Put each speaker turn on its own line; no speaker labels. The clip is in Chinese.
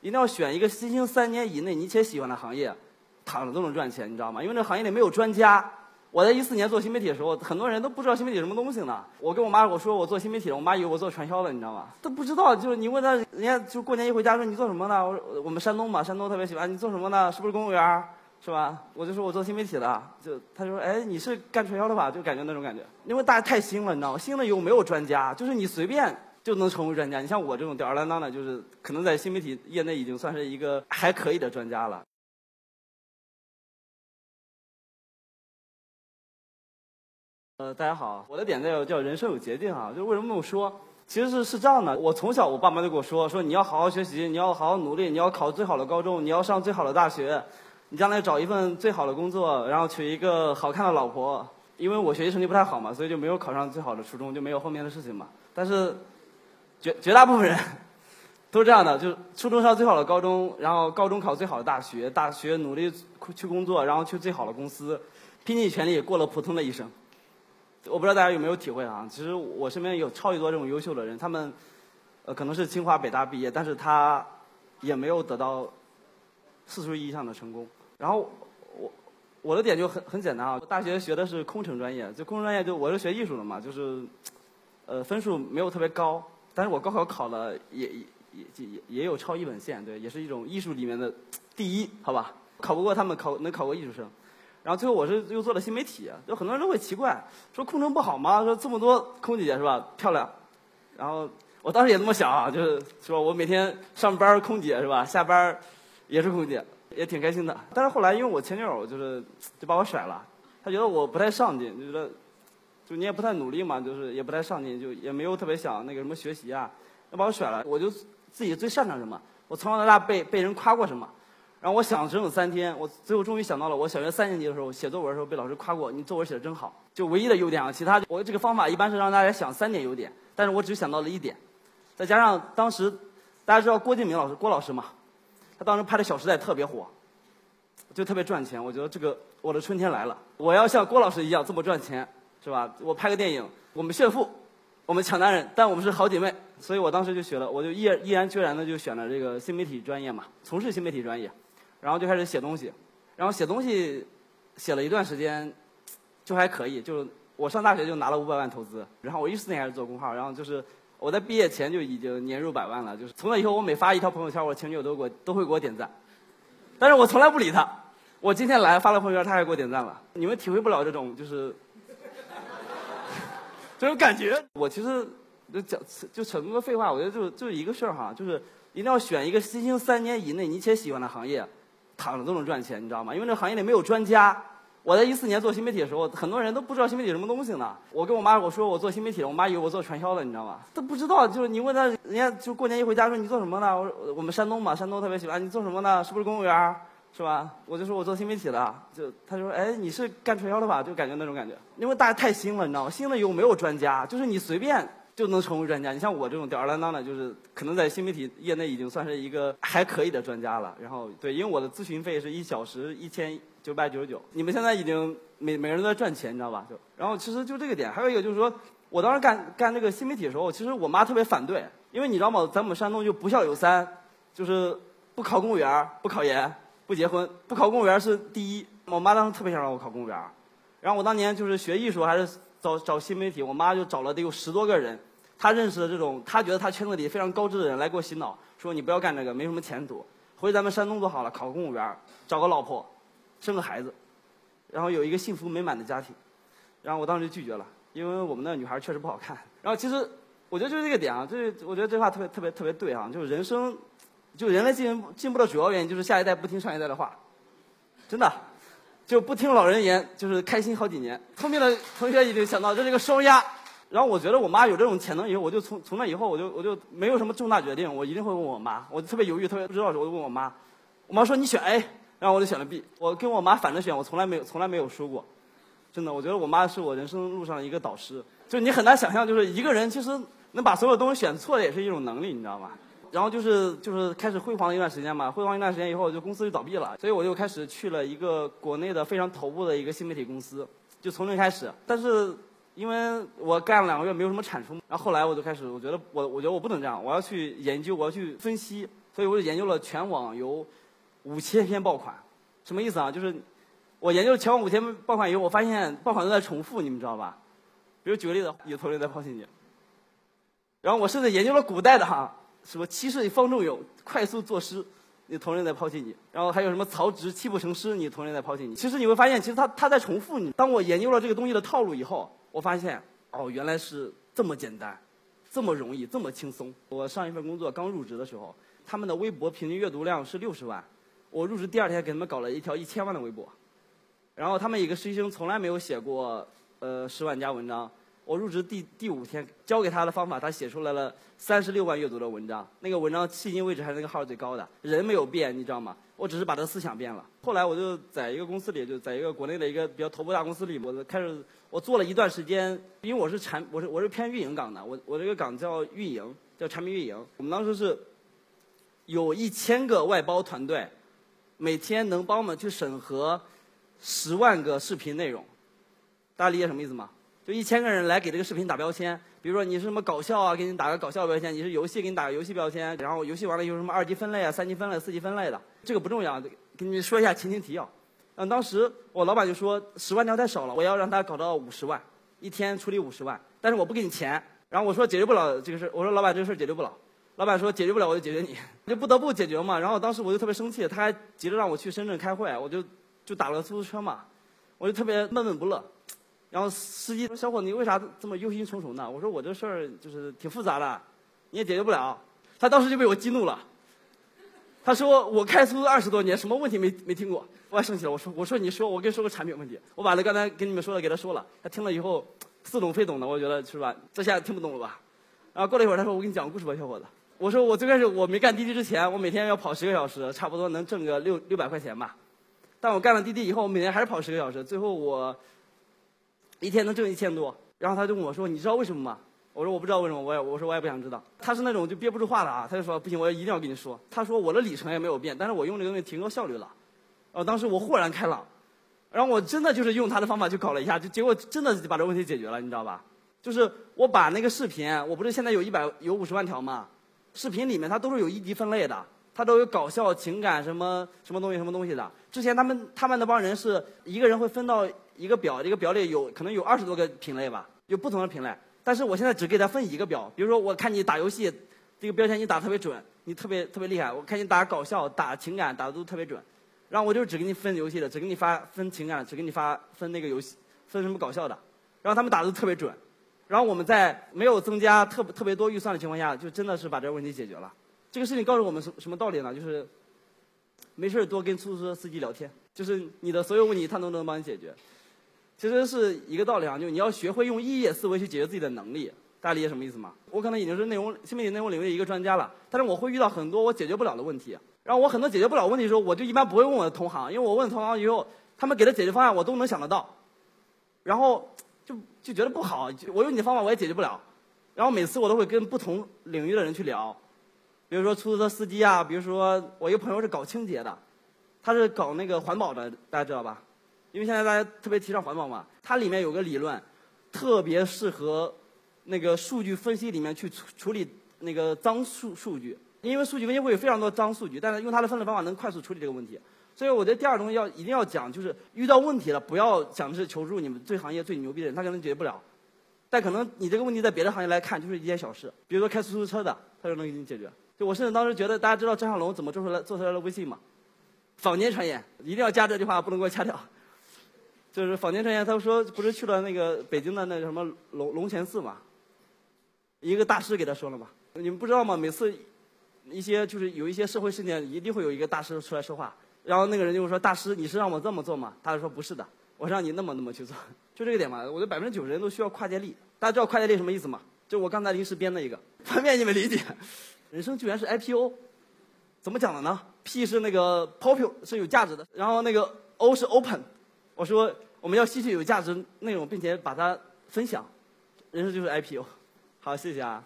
一定要选一个新兴三年以内你且喜欢的行业，躺着都能赚钱，你知道吗？因为这行业里没有专家。我在一四年做新媒体的时候，很多人都不知道新媒体什么东西呢。我跟我妈我说我做新媒体，我妈以为我做传销的，你知道吗？都不知道，就是你问他，人家就过年一回家说你做什么呢？我说我们山东嘛，山东特别喜欢你做什么呢？是不是公务员？是吧？我就说我做新媒体的，就他说哎你是干传销的吧？就感觉那种感觉，因为大家太新了，你知道吗？新了以后没有专家，就是你随便就能成为专家。你像我这种吊儿郎当的，就是可能在新媒体业内已经算是一个还可以的专家了。呃，大家好，我的点叫叫人生有捷径啊，就是为什么这么说？其实是是这样的，我从小我爸妈就跟我说，说你要好好学习，你要好好努力，你要考最好的高中，你要上最好的大学，你将来找一份最好的工作，然后娶一个好看的老婆。因为我学习成绩不太好嘛，所以就没有考上最好的初中，就没有后面的事情嘛。但是绝绝大部分人都是这样的，就是初中上最好的高中，然后高中考最好的大学，大学努力去工作，然后去最好的公司，拼尽全力过了普通的一生。我不知道大家有没有体会啊？其实我身边有超级多这种优秀的人，他们呃可能是清华北大毕业，但是他也没有得到世俗意义上的成功。然后我我的点就很很简单啊，大学学的是空乘专业，就空乘专业就我是学艺术的嘛，就是呃分数没有特别高，但是我高考考了也也也也也有超一本线，对，也是一种艺术里面的第一，好吧？考不过他们考能考过艺术生。然后最后我是又做了新媒体，就很多人都会奇怪，说空乘不好吗？说这么多空姐是吧，漂亮。然后我当时也这么想啊，就是说我每天上班空姐是吧，下班也是空姐，也挺开心的。但是后来因为我前女友就是就把我甩了，她觉得我不太上进，就觉得就你也不太努力嘛，就是也不太上进，就也没有特别想那个什么学习啊，就把我甩了。我就自己最擅长什么，我从小到大被被人夸过什么。然后我想了整整三天，我最后终于想到了，我小学三年级的时候写作文的时候被老师夸过，你作文写的真好。就唯一的优点啊，其他我这个方法一般是让大家想三点优点，但是我只想到了一点，再加上当时大家知道郭敬明老师郭老师嘛，他当时拍的《小时代》特别火，就特别赚钱。我觉得这个我的春天来了，我要像郭老师一样这么赚钱，是吧？我拍个电影，我们炫富，我们抢男人，但我们是好姐妹。所以我当时就学了，我就毅毅然决然的就选了这个新媒体专业嘛，从事新媒体专业。然后就开始写东西，然后写东西写了一段时间，就还可以。就我上大学就拿了五百万投资，然后我一四年开始做公号，然后就是我在毕业前就已经年入百万了。就是从那以后，我每发一条朋友圈，我前女友都给我都会给我点赞，但是我从来不理他。我今天来发了朋友圈，他还给我点赞了。你们体会不了这种就是这种感觉。我其实就讲就扯那么多废话，我觉得就就一个事儿哈，就是一定要选一个新兴三年以内你且喜欢的行业。躺着都能赚钱，你知道吗？因为这行业里没有专家。我在一四年做新媒体的时候，很多人都不知道新媒体什么东西呢。我跟我妈我说我做新媒体，我妈以为我做传销的，你知道吗？都不知道，就是你问她，人家就过年一回家说你做什么呢？我说我们山东嘛，山东特别喜欢你做什么呢？是不是公务员？是吧？我就说我做新媒体的，就他说哎你是干传销的吧？就感觉那种感觉，因为大家太新了，你知道吗？新了以后没有专家，就是你随便。就能成为专家。你像我这种吊儿郎当的，就是可能在新媒体业内已经算是一个还可以的专家了。然后，对，因为我的咨询费是一小时一千九百九十九。你们现在已经每每个人都在赚钱，你知道吧？就然后其实就这个点，还有一个就是说，我当时干干这个新媒体的时候，其实我妈特别反对，因为你知道吗？咱们山东就不孝有三，就是不考公务员、不考研、不结婚。不考公务员是第一。我妈当时特别想让我考公务员，然后我当年就是学艺术还是找找新媒体，我妈就找了得有十多个人。她认识的这种，她觉得她圈子里非常高知的人来给我洗脑，说你不要干这个，没什么前途，回咱们山东就好了，考个公务员，找个老婆，生个孩子，然后有一个幸福美满的家庭。然后我当时就拒绝了，因为我们那女孩确实不好看。然后其实我觉得就是这个点啊，就是我觉得这话特别特别特别对啊，就是人生，就人类进进步的主要原因就是下一代不听上一代的话，真的，就不听老人言，就是开心好几年。聪明的同学已经想到这是一个双压。然后我觉得我妈有这种潜能以后，我就从从那以后我就我就没有什么重大决定，我一定会问我妈。我特别犹豫，特别不知道的时候，我就问我妈。我妈说你选 A，然后我就选了 B。我跟我妈反着选，我从来没有从来没有输过。真的，我觉得我妈是我人生路上一个导师。就你很难想象，就是一个人其实能把所有东西选错的也是一种能力，你知道吗？然后就是就是开始辉煌一段时间嘛，辉煌一段时间以后，就公司就倒闭了，所以我就开始去了一个国内的非常头部的一个新媒体公司，就从零开始。但是。因为我干了两个月没有什么产出，然后后来我就开始，我觉得我我觉得我不能这样，我要去研究，我要去分析，所以我就研究了全网有五千篇爆款，什么意思啊？就是我研究了全网五千爆款以后，我发现爆款都在重复，你们知道吧？比如举个例子，有同人在抛弃你。然后我甚至研究了古代的哈，什么七世方仲永快速作诗，你同人在抛弃你。然后还有什么曹植泣不成诗，你同人在抛弃你。其实你会发现，其实他他在重复你。当我研究了这个东西的套路以后，我发现哦，原来是这么简单，这么容易，这么轻松。我上一份工作刚入职的时候，他们的微博平均阅读量是六十万，我入职第二天给他们搞了一条一千万的微博，然后他们一个实习生从来没有写过呃十万加文章。我入职第第五天，教给他的方法，他写出来了三十六万阅读的文章。那个文章迄今为止还是那个号最高的，人没有变，你知道吗？我只是把他思想变了。后来我就在一个公司里，就在一个国内的一个比较头部大公司里，我开始我做了一段时间，因为我是产我是我是偏运营岗的，我我这个岗叫运营，叫产品运营。我们当时是有一千个外包团队，每天能帮我们去审核十万个视频内容，大家理解什么意思吗？就一千个人来给这个视频打标签，比如说你是什么搞笑啊，给你打个搞笑标签；你是游戏，给你打个游戏标签。然后游戏完了有什么二级分类啊、三级分类、四级分类的，这个不重要，给你说一下前情提要。嗯，当时我老板就说十万条太少了，我要让他搞到五十万，一天处理五十万，但是我不给你钱。然后我说解决不了这个事，我说老板这个事解决不了。老板说解决不了我就解决你，就不得不解决嘛。然后当时我就特别生气，他还急着让我去深圳开会，我就就打了出租车嘛，我就特别闷闷不乐。然后司机说：“小伙子，你为啥这么忧心忡忡呢？”我说：“我这事儿就是挺复杂的，你也解决不了。”他当时就被我激怒了。他说：“我开出租二十多年，什么问题没没听过？”我还生气了。我说：“我说你说，我跟你说个产品问题。我把他刚才跟你们说的给他说了。他听了以后似懂非懂的，我觉得是吧？这下听不懂了吧？”然后过了一会儿，他说：“我给你讲个故事吧，小伙子。”我说：“我最开始我没干滴滴之前，我每天要跑十个小时，差不多能挣个六六百块钱吧。但我干了滴滴以后，我每天还是跑十个小时，最后我。”一天能挣一千多，然后他就问我说：“你知道为什么吗？”我说：“我不知道为什么，我也我说我也不想知道。”他是那种就憋不住话的啊，他就说：“不行，我一定要跟你说。”他说：“我的里程也没有变，但是我用这个东西提高效率了。”然后当时我豁然开朗，然后我真的就是用他的方法去搞了一下，就结果真的把这问题解决了，你知道吧？就是我把那个视频，我不是现在有一百有五十万条吗？视频里面它都是有一级分类的，它都有搞笑、情感什么什么东西、什么东西的。之前他们他们那帮人是一个人会分到。一个表，一个表里有可能有二十多个品类吧，有不同的品类。但是我现在只给他分一个表，比如说我看你打游戏，这个标签你打特别准，你特别特别厉害。我看你打搞笑、打情感打的都特别准，然后我就只给你分游戏的，只给你发分情感，只给你发分那个游戏分什么搞笑的。然后他们打的都特别准，然后我们在没有增加特特别多预算的情况下，就真的是把这个问题解决了。这个事情告诉我们什什么道理呢？就是没事多跟出租车司机聊天，就是你的所有问题他都能帮你解决。其实是一个道理啊，就你要学会用异业思维去解决自己的能力，大家理解什么意思吗？我可能已经是内容新媒体内容领域的一个专家了，但是我会遇到很多我解决不了的问题。然后我很多解决不了问题的时候，我就一般不会问我的同行，因为我问同行以后，他们给的解决方案我都能想得到，然后就就觉得不好，我用你的方法我也解决不了。然后每次我都会跟不同领域的人去聊，比如说出租车司机啊，比如说我一个朋友是搞清洁的，他是搞那个环保的，大家知道吧？因为现在大家特别提倡环保嘛，它里面有个理论，特别适合那个数据分析里面去处处理那个脏数数据。因为数据分析会有非常多脏数据，但是用它的分类方法能快速处理这个问题。所以我觉得第二东西要一定要讲，就是遇到问题了，不要讲的是求助你们最行业最牛逼的人，他可能解决不了。但可能你这个问题在别的行业来看就是一件小事，比如说开出租车的，他就能给你解决。就我甚至当时觉得，大家知道张小龙怎么做出来做出来的微信吗？坊间传言，一定要加这句话，不能给我掐掉。就是坊间传言，他说不是去了那个北京的那个什么龙龙泉寺嘛？一个大师给他说了嘛？你们不知道吗？每次一些就是有一些社会事件，一定会有一个大师出来说话。然后那个人就说：“大师，你是让我这么做吗？”他就说：“不是的，我让你那么那么去做。”就这个点嘛。我觉得百分之九十人都需要跨界力。大家知道跨界力什么意思吗？就我刚才临时编的一个，方便你们理解。人生居然是 IPO，怎么讲的呢？P 是那个 popular 是有价值的，然后那个 O 是 open。我说我们要吸取有价值内容，并且把它分享，人生就是 IPO。好，谢谢啊。